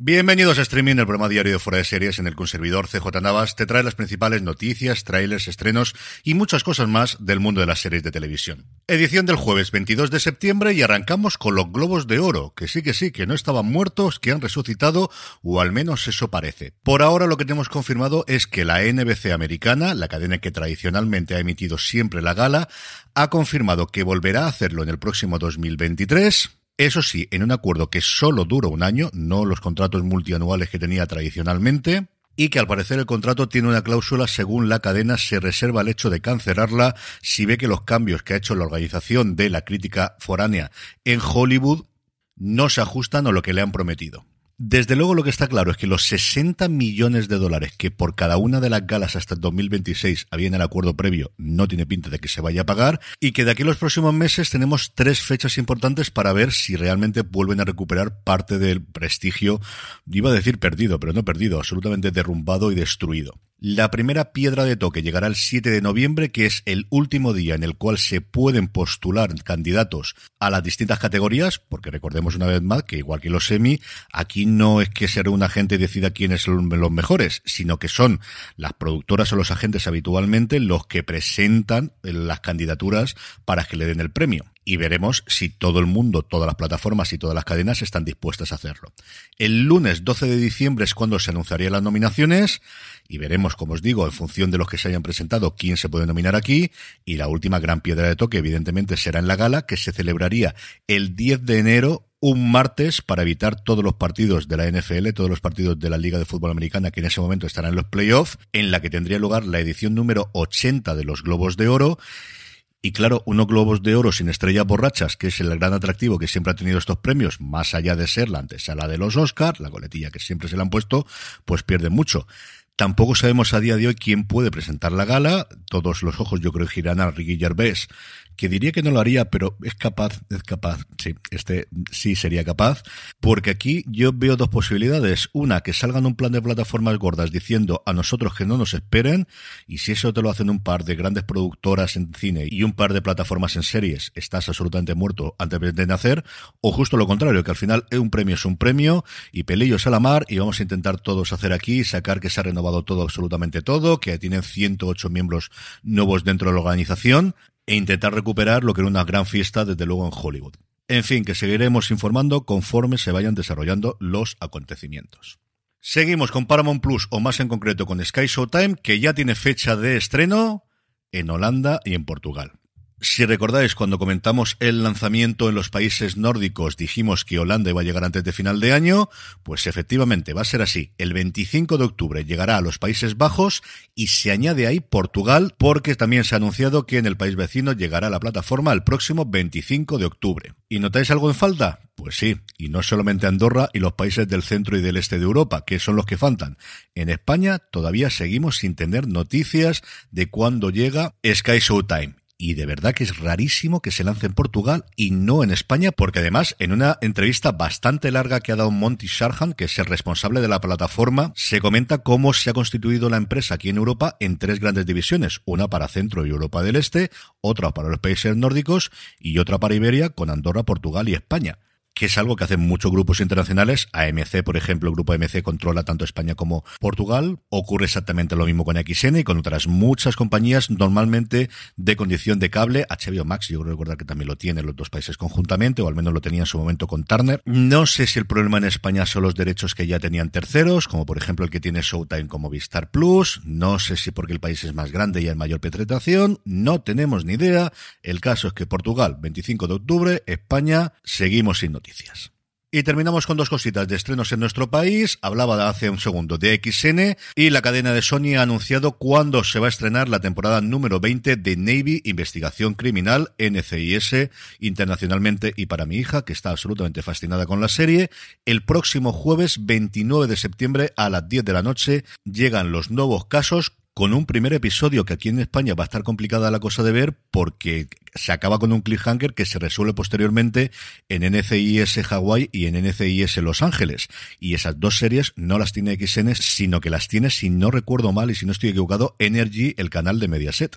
Bienvenidos a Streaming, el programa diario de Fuera de Series en el conservador CJ Navas te trae las principales noticias, trailers, estrenos y muchas cosas más del mundo de las series de televisión. Edición del jueves 22 de septiembre y arrancamos con los Globos de Oro, que sí que sí, que no estaban muertos, que han resucitado, o al menos eso parece. Por ahora lo que tenemos confirmado es que la NBC americana, la cadena que tradicionalmente ha emitido siempre la gala, ha confirmado que volverá a hacerlo en el próximo 2023 eso sí, en un acuerdo que solo dura un año, no los contratos multianuales que tenía tradicionalmente, y que al parecer el contrato tiene una cláusula según la cadena se reserva el hecho de cancelarla si ve que los cambios que ha hecho la organización de la crítica foránea en Hollywood no se ajustan a lo que le han prometido. Desde luego lo que está claro es que los 60 millones de dólares que por cada una de las galas hasta el 2026 había en el acuerdo previo no tiene pinta de que se vaya a pagar y que de aquí a los próximos meses tenemos tres fechas importantes para ver si realmente vuelven a recuperar parte del prestigio, iba a decir perdido, pero no perdido, absolutamente derrumbado y destruido. La primera piedra de toque llegará el 7 de noviembre, que es el último día en el cual se pueden postular candidatos a las distintas categorías, porque recordemos una vez más que igual que los semi, aquí no es que sea un agente decida quiénes son los mejores, sino que son las productoras o los agentes habitualmente los que presentan las candidaturas para que le den el premio y veremos si todo el mundo, todas las plataformas y todas las cadenas están dispuestas a hacerlo. El lunes 12 de diciembre es cuando se anunciarían las nominaciones y veremos, como os digo, en función de los que se hayan presentado, quién se puede nominar aquí y la última gran piedra de toque, evidentemente, será en la gala que se celebraría el 10 de enero un martes para evitar todos los partidos de la NFL, todos los partidos de la Liga de Fútbol Americana que en ese momento estarán en los playoffs, en la que tendría lugar la edición número 80 de los Globos de Oro y claro, unos globos de oro sin estrellas borrachas, que es el gran atractivo que siempre ha tenido estos premios, más allá de ser la antesala de los Oscars, la coletilla que siempre se le han puesto, pues pierde mucho. Tampoco sabemos a día de hoy quién puede presentar la gala. Todos los ojos yo creo girán a Ricky Gervais que diría que no lo haría, pero es capaz, es capaz, sí, este sí sería capaz, porque aquí yo veo dos posibilidades. Una, que salgan un plan de plataformas gordas diciendo a nosotros que no nos esperen, y si eso te lo hacen un par de grandes productoras en cine y un par de plataformas en series, estás absolutamente muerto antes de nacer, o justo lo contrario, que al final un premio es un premio, y pelillos a la mar, y vamos a intentar todos hacer aquí, sacar que se ha renovado todo, absolutamente todo, que tienen 108 miembros nuevos dentro de la organización, e intentar recuperar lo que era una gran fiesta desde luego en Hollywood. En fin, que seguiremos informando conforme se vayan desarrollando los acontecimientos. Seguimos con Paramount Plus o más en concreto con Sky Showtime, que ya tiene fecha de estreno en Holanda y en Portugal. Si recordáis, cuando comentamos el lanzamiento en los países nórdicos, dijimos que Holanda iba a llegar antes de final de año, pues efectivamente va a ser así. El 25 de octubre llegará a los Países Bajos y se añade ahí Portugal, porque también se ha anunciado que en el país vecino llegará la plataforma el próximo 25 de octubre. ¿Y notáis algo en falta? Pues sí, y no solamente Andorra y los países del centro y del este de Europa, que son los que faltan. En España todavía seguimos sin tener noticias de cuándo llega Sky Showtime y de verdad que es rarísimo que se lance en Portugal y no en España, porque además en una entrevista bastante larga que ha dado Monty Sharhan, que es el responsable de la plataforma, se comenta cómo se ha constituido la empresa aquí en Europa en tres grandes divisiones, una para Centro y Europa del Este, otra para los países nórdicos y otra para Iberia con Andorra, Portugal y España que es algo que hacen muchos grupos internacionales. AMC, por ejemplo, el grupo AMC controla tanto España como Portugal. Ocurre exactamente lo mismo con XN y con otras muchas compañías, normalmente de condición de cable. HBO Max, yo creo recordar que también lo tiene los dos países conjuntamente, o al menos lo tenía en su momento con Turner. No sé si el problema en España son los derechos que ya tenían terceros, como por ejemplo el que tiene Showtime como Vistar Plus. No sé si porque el país es más grande y hay mayor penetración. No tenemos ni idea. El caso es que Portugal, 25 de octubre, España, seguimos sin Y terminamos con dos cositas de estrenos en nuestro país. Hablaba hace un segundo de XN y la cadena de Sony ha anunciado cuándo se va a estrenar la temporada número 20 de Navy Investigación Criminal NCIS internacionalmente y para mi hija que está absolutamente fascinada con la serie. El próximo jueves 29 de septiembre a las 10 de la noche llegan los nuevos casos con un primer episodio que aquí en España va a estar complicada la cosa de ver porque se acaba con un cliffhanger que se resuelve posteriormente en NCIS Hawaii y en NCIS Los Ángeles. Y esas dos series no las tiene XN, sino que las tiene, si no recuerdo mal y si no estoy equivocado, Energy, el canal de Mediaset.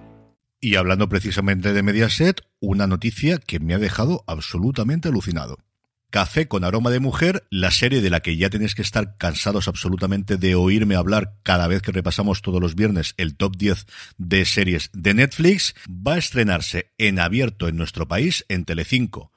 Y hablando precisamente de Mediaset, una noticia que me ha dejado absolutamente alucinado. Café con aroma de mujer, la serie de la que ya tenéis que estar cansados absolutamente de oírme hablar cada vez que repasamos todos los viernes el top 10 de series de Netflix, va a estrenarse en abierto en nuestro país en Telecinco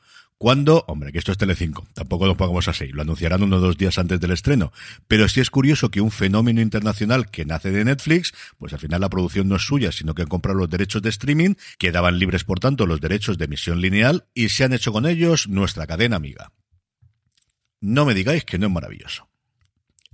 cuando, hombre, que esto es Telecinco, tampoco lo pongamos así, lo anunciarán uno o dos días antes del estreno, pero sí es curioso que un fenómeno internacional que nace de Netflix, pues al final la producción no es suya, sino que han comprado los derechos de streaming, quedaban libres por tanto los derechos de emisión lineal y se han hecho con ellos nuestra cadena amiga. No me digáis que no es maravilloso.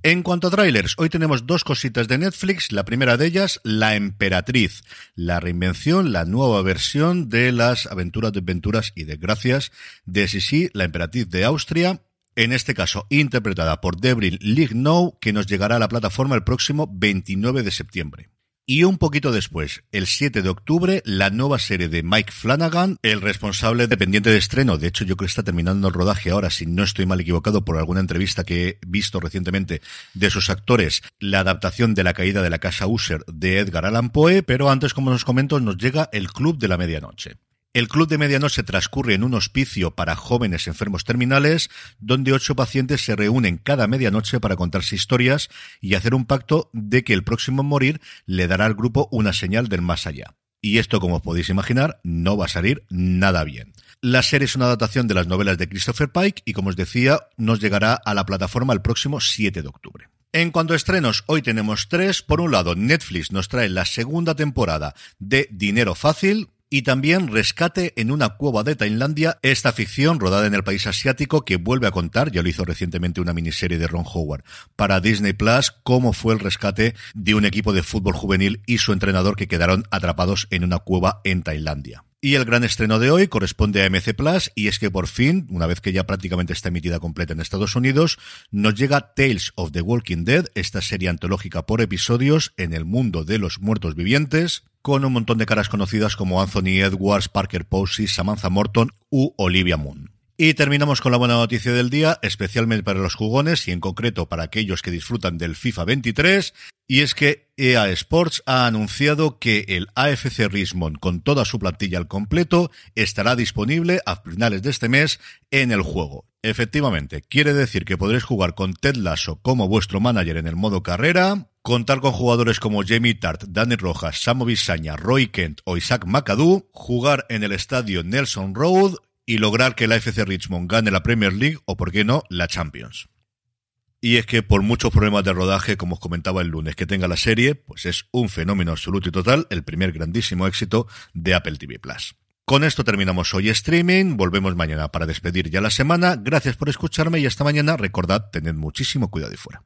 En cuanto a trailers, hoy tenemos dos cositas de Netflix. La primera de ellas, La Emperatriz, la reinvención, la nueva versión de las aventuras, desventuras y desgracias de Sisi, la Emperatriz de Austria. En este caso, interpretada por Debril Lignow, que nos llegará a la plataforma el próximo 29 de septiembre. Y un poquito después, el 7 de octubre, la nueva serie de Mike Flanagan, el responsable dependiente de estreno. De hecho, yo creo que está terminando el rodaje ahora, si no estoy mal equivocado por alguna entrevista que he visto recientemente de sus actores, la adaptación de La caída de la casa User de Edgar Allan Poe. Pero antes, como os comento, nos llega el Club de la Medianoche. El Club de Medianoche transcurre en un hospicio para jóvenes enfermos terminales, donde ocho pacientes se reúnen cada medianoche para contarse historias y hacer un pacto de que el próximo en morir le dará al grupo una señal del más allá. Y esto, como os podéis imaginar, no va a salir nada bien. La serie es una adaptación de las novelas de Christopher Pike y, como os decía, nos llegará a la plataforma el próximo 7 de octubre. En cuanto a estrenos, hoy tenemos tres. Por un lado, Netflix nos trae la segunda temporada de Dinero Fácil, y también Rescate en una cueva de Tailandia, esta ficción rodada en el país asiático que vuelve a contar, ya lo hizo recientemente una miniserie de Ron Howard para Disney Plus, cómo fue el rescate de un equipo de fútbol juvenil y su entrenador que quedaron atrapados en una cueva en Tailandia. Y el gran estreno de hoy corresponde a MC Plus y es que por fin, una vez que ya prácticamente está emitida completa en Estados Unidos, nos llega Tales of the Walking Dead, esta serie antológica por episodios en el mundo de los muertos vivientes, con un montón de caras conocidas como Anthony Edwards, Parker Posey, Samantha Morton u Olivia Moon. Y terminamos con la buena noticia del día, especialmente para los jugones y en concreto para aquellos que disfrutan del FIFA 23, y es que EA Sports ha anunciado que el AFC Richmond con toda su plantilla al completo estará disponible a finales de este mes en el juego. Efectivamente, quiere decir que podréis jugar con Ted Lasso como vuestro manager en el modo carrera, contar con jugadores como Jamie Tart, Danny Rojas, Samo Bisaña, Roy Kent o Isaac McAdoo, jugar en el estadio Nelson Road y lograr que la FC Richmond gane la Premier League o, por qué no, la Champions. Y es que por muchos problemas de rodaje, como os comentaba el lunes, que tenga la serie, pues es un fenómeno absoluto y total, el primer grandísimo éxito de Apple TV Plus. Con esto terminamos hoy streaming, volvemos mañana para despedir ya la semana. Gracias por escucharme y hasta mañana. Recordad, tened muchísimo cuidado y fuera.